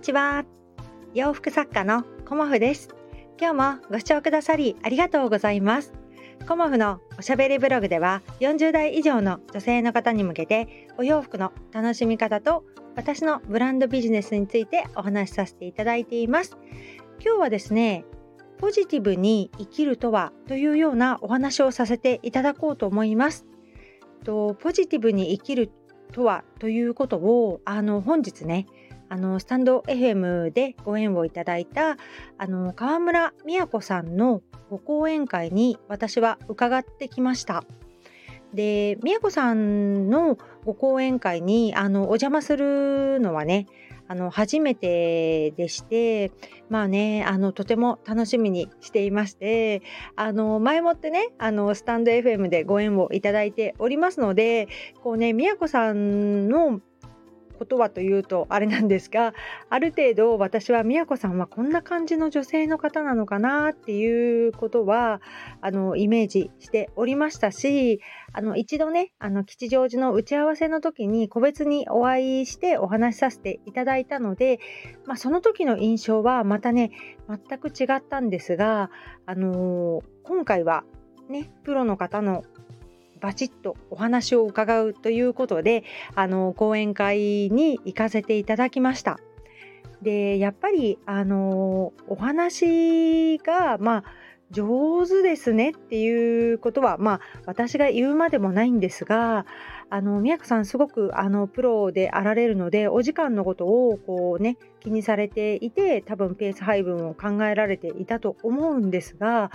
にちは。洋服作家のコモフです。今日もご視聴くださりありがとうございます。コモフのおしゃべりブログでは40代以上の女性の方に向けてお洋服の楽しみ方と私のブランドビジネスについてお話しさせていただいています。今日はですねポジティブに生きるとはというようなお話をさせていただこうと思います。とポジティブに生きるとはということをあの本日ねあのスタンド FM でご縁をいただいたあの川村美子さんのご講演会に私は伺ってきました。で美子さんのご講演会にあのお邪魔するのはねあの初めてでしてまあねあのとても楽しみにしていましてあの前もってねあのスタンド FM でご縁をいただいておりますのでこうね宮子さんのことはというとあれなんですがある程度私は宮子さんはこんな感じの女性の方なのかなっていうことはあのイメージしておりましたしあの一度ねあの吉祥寺の打ち合わせの時に個別にお会いしてお話しさせていただいたので、まあ、その時の印象はまたね全く違ったんですが、あのー、今回はねプロの方のバチッとお話を伺うということであの講演会に行かせていただきました。でやっぱりあのお話がまあ上手ですねっていうことはまあ私が言うまでもないんですがあの宮子さんすごくあのプロであられるのでお時間のことをこうね気にされていて多分ペース配分を考えられていたと思うんですが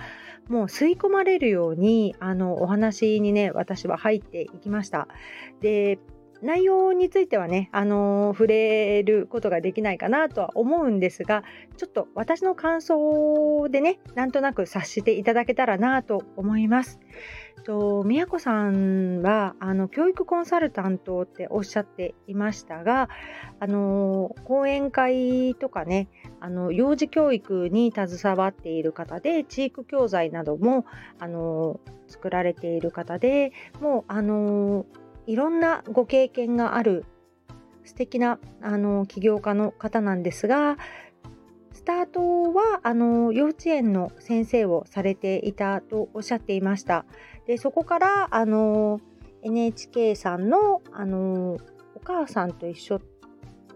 もう吸い込まれるようにあのお話にね私は入っていきました。で内容についてはね、あのー、触れることができないかなとは思うんですがちょっと私の感想でねなんとなく察していただけたらなと思います。と宮子さんはあの教育コンサルタントっておっしゃっていましたがあの講演会とかねあの幼児教育に携わっている方で地域教材などもあの作られている方でもうあのいろんなご経験がある素敵なあの起業家の方なんですがスタートはあの幼稚園の先生をされていたとおっしゃっていました。でそこからあの NHK さんのあのお母さんと一緒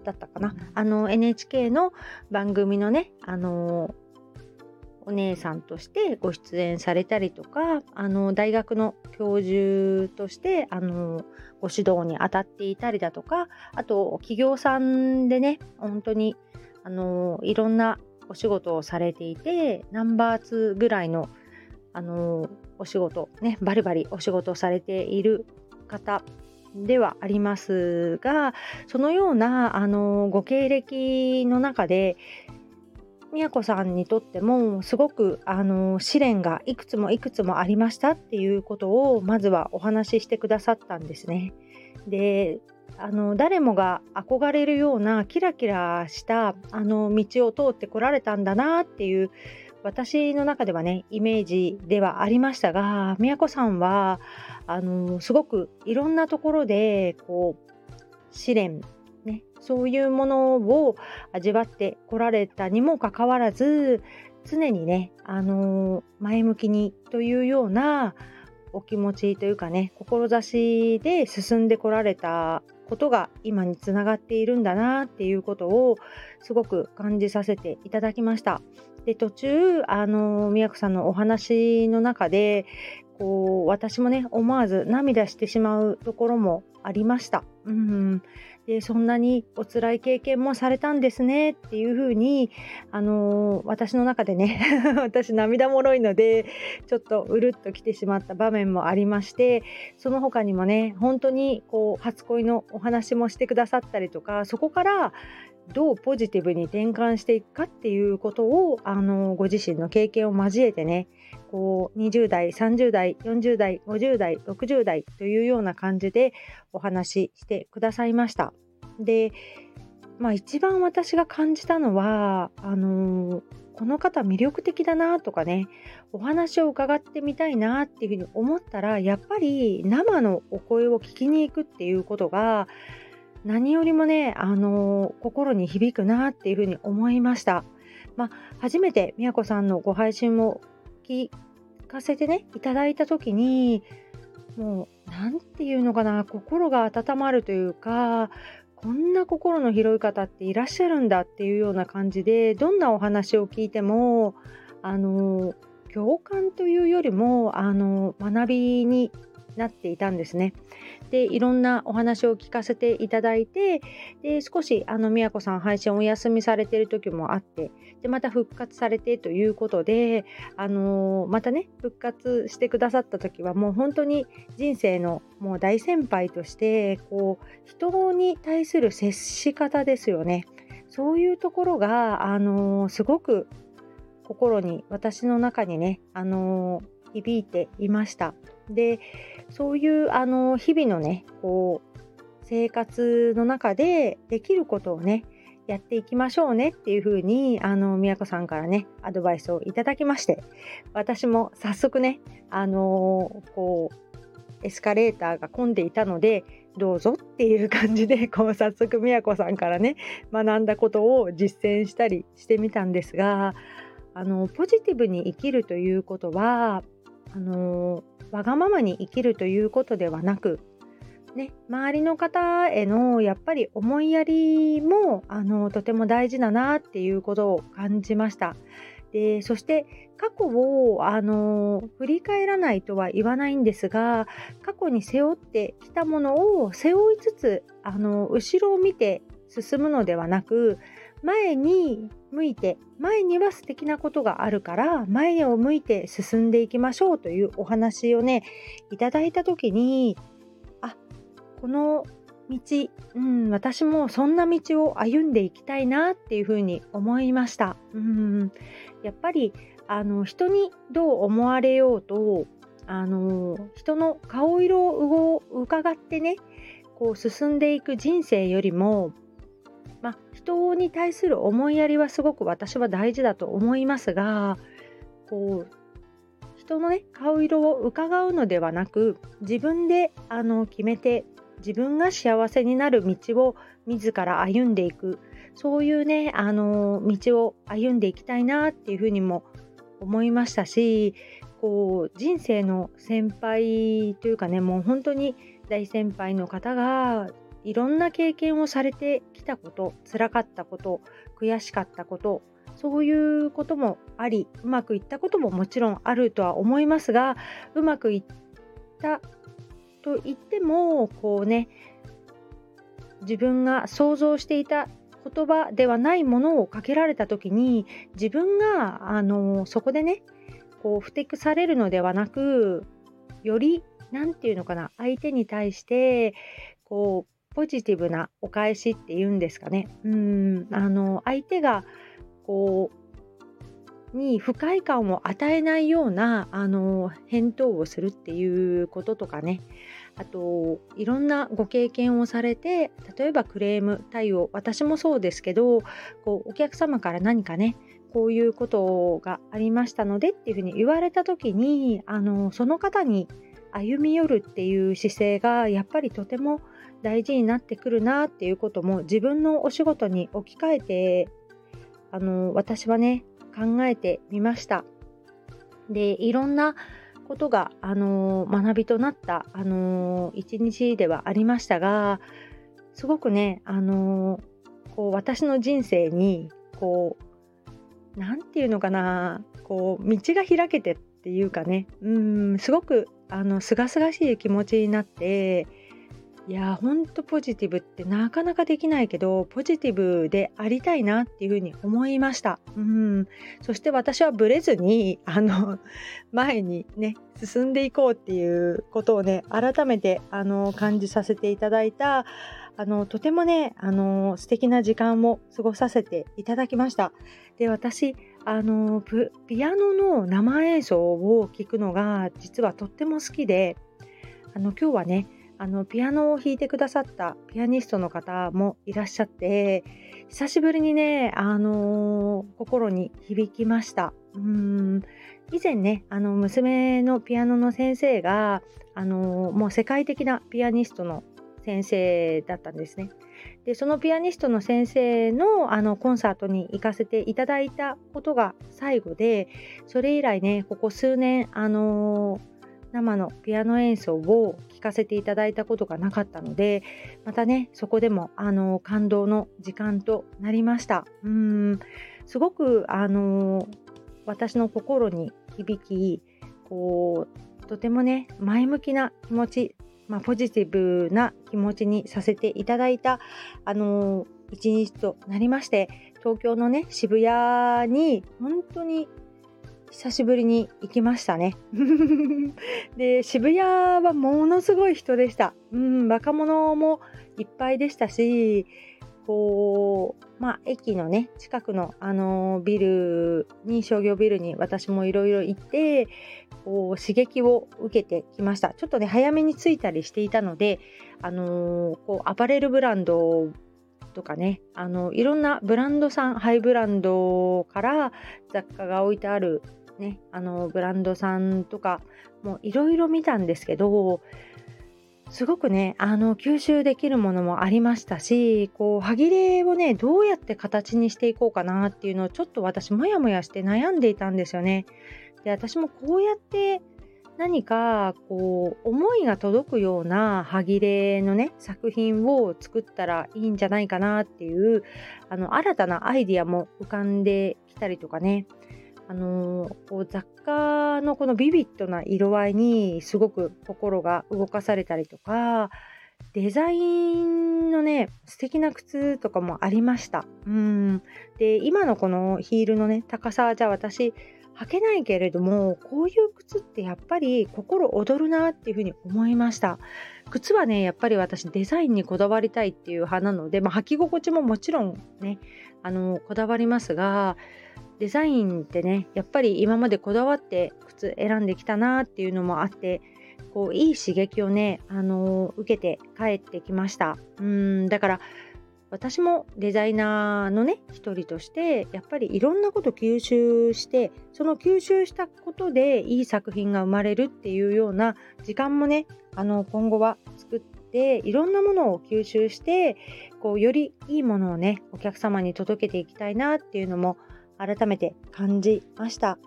だったかなあの NHK の番組のねあのお姉さんとしてご出演されたりとかあの大学の教授としてあのご指導に当たっていたりだとかあと企業さんでね本当にあのいろんなお仕事をされていてナンバー2ぐらいのあのお仕事ねバリバリお仕事をされている方ではありますがそのようなあのご経歴の中で宮子さんにとってもすごくあの試練がいくつもいくつもありましたっていうことをまずはお話ししてくださったんですね。であの誰もが憧れるようなキラキラしたあの道を通ってこられたんだなっていう私の中ではねイメージではありましたが宮子さんはあのすごくいろんなところでこう試練ね、そういうものを味わってこられたにもかかわらず常にね、あのー、前向きにというようなお気持ちというかね志で進んでこられたことが今につながっているんだなっていうことをすごく感じさせていただきました。で途中あの宮子さんのお話の中でこう私もね思わず涙してしまうところもありました。うんでそんなにお辛い経験もされたんですねっていうふうに、あのー、私の中でね 私涙もろいのでちょっとうるっときてしまった場面もありましてその他にもね本当にこう初恋のお話もしてくださったりとかそこからどうポジティブに転換していくかっていうことをあのご自身の経験を交えてねこう20代30代40代50代60代というような感じでお話ししてくださいました。でまあ一番私が感じたのはあのこの方魅力的だなとかねお話を伺ってみたいなっていうふうに思ったらやっぱり生のお声を聞きに行くっていうことが何よりもね、あの心に響くなっていうふうに思いました。まあ、初めてみやこさんのご配信を聞かせてねいただいた時にもう何て言うのかな心が温まるというかこんな心の広い方っていらっしゃるんだっていうような感じでどんなお話を聞いてもあの共感というよりもあの学びになっていたんですね。でいろんなお話を聞かせていただいてで少しあの宮子さん配信お休みされてる時もあってでまた復活されてということで、あのー、またね復活してくださった時はもう本当に人生のもう大先輩としてこう人に対する接し方ですよねそういうところが、あのー、すごく心に私の中にね、あのー、響いていました。でそういうあの日々のねこう生活の中でできることをねやっていきましょうねっていうふうにあの宮子さんからねアドバイスをいただきまして私も早速ねあのこうエスカレーターが混んでいたのでどうぞっていう感じでこう早速宮子さんからね学んだことを実践したりしてみたんですがあのポジティブに生きるということはあのわがままに生きるということではなく、ね、周りの方へのやっぱり思いやりもあのとても大事だなっていうことを感じました。でそして過去をあの振り返らないとは言わないんですが過去に背負ってきたものを背負いつつあの後ろを見て進むのではなく前に向いて前には素敵なことがあるから前を向いて進んでいきましょうというお話をねいただいた時にあこの道、うん、私もそんな道を歩んでいきたいなっていうふうに思いました。うんやっぱりあの人にどう思われようとあの人の顔色を伺ってねこう進んでいく人生よりも、人に対する思いやりはすごく私は大事だと思いますがこう人のね顔色を伺うのではなく自分であの決めて自分が幸せになる道を自ら歩んでいく。そういうねあの道を歩んでいきたいなっていうふうにも思いましたしこう人生の先輩というかねもう本当に大先輩の方がいろんな経験をされてきたこと辛かったこと悔しかったことそういうこともありうまくいったことももちろんあるとは思いますがうまくいったと言ってもこうね自分が想像していた言葉ではないものをかけられた時に自分があのそこでねこうふてくされるのではなくより何て言うのかな相手に対してこうポジティブなお返しっていうんですかね。うんあの相手がこうに不快感を与えないようなあの返答をするっていうこととかねあといろんなご経験をされて例えばクレーム対応私もそうですけどこうお客様から何かねこういうことがありましたのでっていうふうに言われた時にあのその方に歩み寄るっていう姿勢がやっぱりとても大事になってくるなっていうことも自分のお仕事に置き換えてあの私はね考えてみました。でいろんなことが、あの学びとなった、あの一日ではありましたがすごくね、あのこう私の人生にこう何て言うのかなこう道が開けてっていうかねうんすごくあの清々しい気持ちになっていやほんとポジティブってなかなかできないけどポジティブでありたいなっていうふうに思いました。うんそして私はブレずにあの前にね進んでいこうっていうことをね改めてあの感じさせていただいたあのとてもねあの素敵な時間を過ごさせていただきました。で私あのピアノの生演奏を聴くのが実はとっても好きであの今日はねあのピアノを弾いてくださったピアニストの方もいらっしゃって久しぶりにね、あのー、心に響きました。うん以前ねあの娘のピアノの先生が、あのー、もう世界的なピアニストの先生だったんですね。でそのピアニストの先生のあのコンサートに行かせていただいたことが最後でそれ以来ねここ数年あのー生のピアノ演奏を聴かせていただいたことがなかったのでまたねそこでもあの感動の時間となりました。うん。すごくあの私の心に響きこうとてもね前向きな気持ち、まあ、ポジティブな気持ちにさせていただいたあの一日となりまして東京のね渋谷に本当に久しぶりに行きましたね。で渋谷はものすごい人でした。うん、若者もいっぱいでしたし、こう、まあ、駅のね、近くの、あのビルに、商業ビルに私もいろいろ行って、こう、刺激を受けてきました。ちょっとね、早めに着いたりしていたので、あの、こう、アパレルブランドとかね、あの、いろんなブランドさん、ハイブランドから雑貨が置いてあるね、あのブランドさんとかもいろいろ見たんですけどすごくねあの吸収できるものもありましたしこう歯切れをねどうやって形にしていこうかなっていうのをちょっと私もやもやして悩んでいたんですよね。で私もこうやって何かこう思いが届くような歯切れのね作品を作ったらいいんじゃないかなっていうあの新たなアイディアも浮かんできたりとかねあのー、雑貨のこのビビッドな色合いにすごく心が動かされたりとかデザインのね素敵な靴とかもありました。うん。で今のこのヒールのね高さじゃあ私履けないけれどもこういう靴ってやっぱり心躍るなっていうふうに思いました。靴はねやっぱり私デザインにこだわりたいっていう派なので、まあ、履き心地ももちろんねあのこだわりますがデザインってねやっぱり今までこだわって靴選んできたなっていうのもあってこういい刺激をね、あのー、受けて帰ってきました。うんだから私もデザイナーのね一人としてやっぱりいろんなこと吸収してその吸収したことでいい作品が生まれるっていうような時間もねあの今後は作っていろんなものを吸収してこうよりいいものをねお客様に届けていきたいなっていうのも改めて感じました。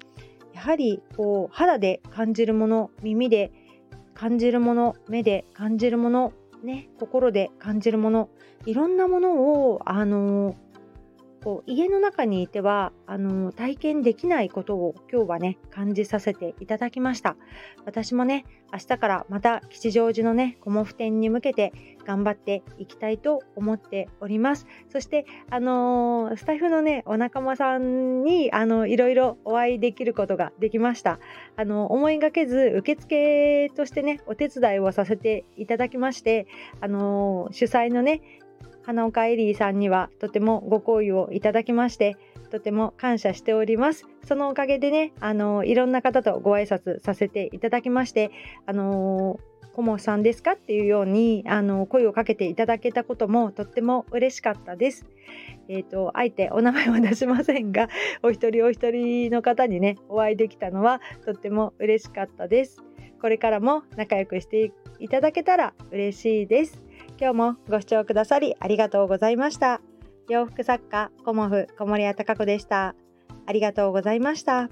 やはりこう肌で感じるもの耳で感じるもの目で感じるものね心で感じるものいろんなものをあのこう家の中にいてはあの体験できないことを今日はね感じさせていただきました。私もね明日からまた吉祥寺のねコモフ展に向けて頑張っていきたいと思っております。そしてあのー、スタイフのねお仲間さんにあのいろいろお会いできることができました。あの思いがけず受付としてねお手伝いをさせていただきましてあのー、主催のね花岡エリーさんにはとてもご好意をいただきましてとても感謝しておりますそのおかげでねあのいろんな方とご挨拶させていただきましてあのコモさんですかっていうようにあの声をかけていただけたこともとっても嬉しかったです。えっ、ー、とあえてお名前は出しませんが お一人お一人の方にねお会いできたのはとっても嬉しかったです。これからも仲良くしていただけたら嬉しいです。今日もご視聴くださりありがとうございました。洋服作家コモフ小森屋隆子でした。ありがとうございました。